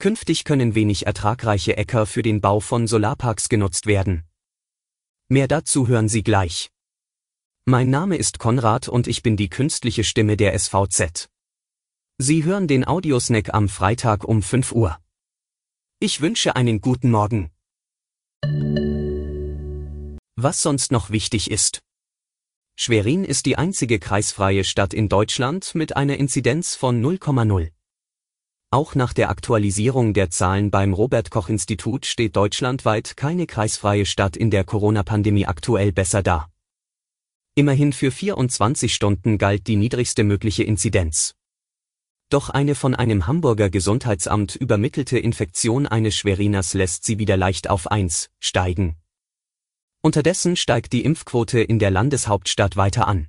Künftig können wenig ertragreiche Äcker für den Bau von Solarparks genutzt werden. Mehr dazu hören Sie gleich. Mein Name ist Konrad und ich bin die künstliche Stimme der SVZ. Sie hören den Audiosnack am Freitag um 5 Uhr. Ich wünsche einen guten Morgen. Was sonst noch wichtig ist. Schwerin ist die einzige kreisfreie Stadt in Deutschland mit einer Inzidenz von 0,0. Auch nach der Aktualisierung der Zahlen beim Robert Koch Institut steht deutschlandweit keine kreisfreie Stadt in der Corona-Pandemie aktuell besser da. Immerhin für 24 Stunden galt die niedrigste mögliche Inzidenz. Doch eine von einem Hamburger Gesundheitsamt übermittelte Infektion eines Schweriners lässt sie wieder leicht auf 1 steigen. Unterdessen steigt die Impfquote in der Landeshauptstadt weiter an.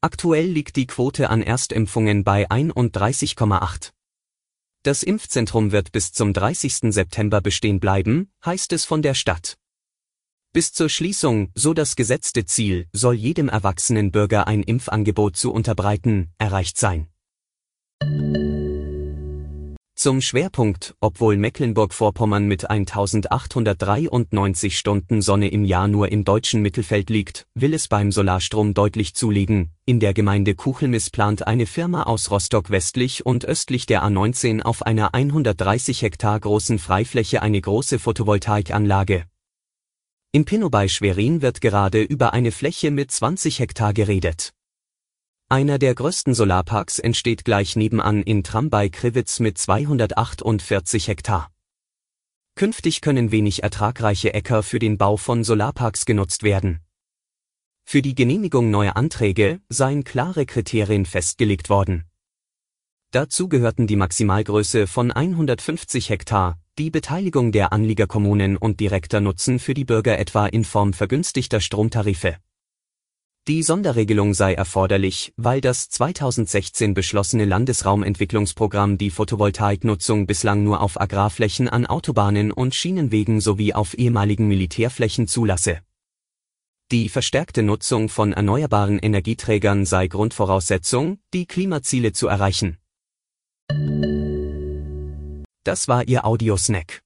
Aktuell liegt die Quote an Erstimpfungen bei 31,8. Das Impfzentrum wird bis zum 30. September bestehen bleiben, heißt es von der Stadt. Bis zur Schließung, so das gesetzte Ziel, soll jedem erwachsenen Bürger ein Impfangebot zu unterbreiten, erreicht sein. Zum Schwerpunkt, obwohl Mecklenburg-Vorpommern mit 1893 Stunden Sonne im Jahr nur im deutschen Mittelfeld liegt, will es beim Solarstrom deutlich zulegen. In der Gemeinde Kuchelmiss plant eine Firma aus Rostock westlich und östlich der A19 auf einer 130 Hektar großen Freifläche eine große Photovoltaikanlage. In Pinnow bei Schwerin wird gerade über eine Fläche mit 20 Hektar geredet. Einer der größten Solarparks entsteht gleich nebenan in Tram bei Krivitz mit 248 Hektar. Künftig können wenig ertragreiche Äcker für den Bau von Solarparks genutzt werden. Für die Genehmigung neuer Anträge seien klare Kriterien festgelegt worden. Dazu gehörten die Maximalgröße von 150 Hektar, die Beteiligung der Anliegerkommunen und direkter Nutzen für die Bürger etwa in Form vergünstigter Stromtarife. Die Sonderregelung sei erforderlich, weil das 2016 beschlossene Landesraumentwicklungsprogramm die Photovoltaiknutzung bislang nur auf Agrarflächen an Autobahnen und Schienenwegen sowie auf ehemaligen Militärflächen zulasse. Die verstärkte Nutzung von erneuerbaren Energieträgern sei Grundvoraussetzung, die Klimaziele zu erreichen. Das war Ihr Audiosnack.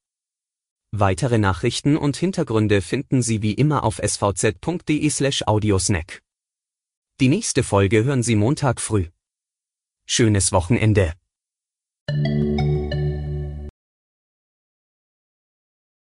Weitere Nachrichten und Hintergründe finden Sie wie immer auf svz.de/audiosnack. Die nächste Folge hören Sie Montag früh. Schönes Wochenende.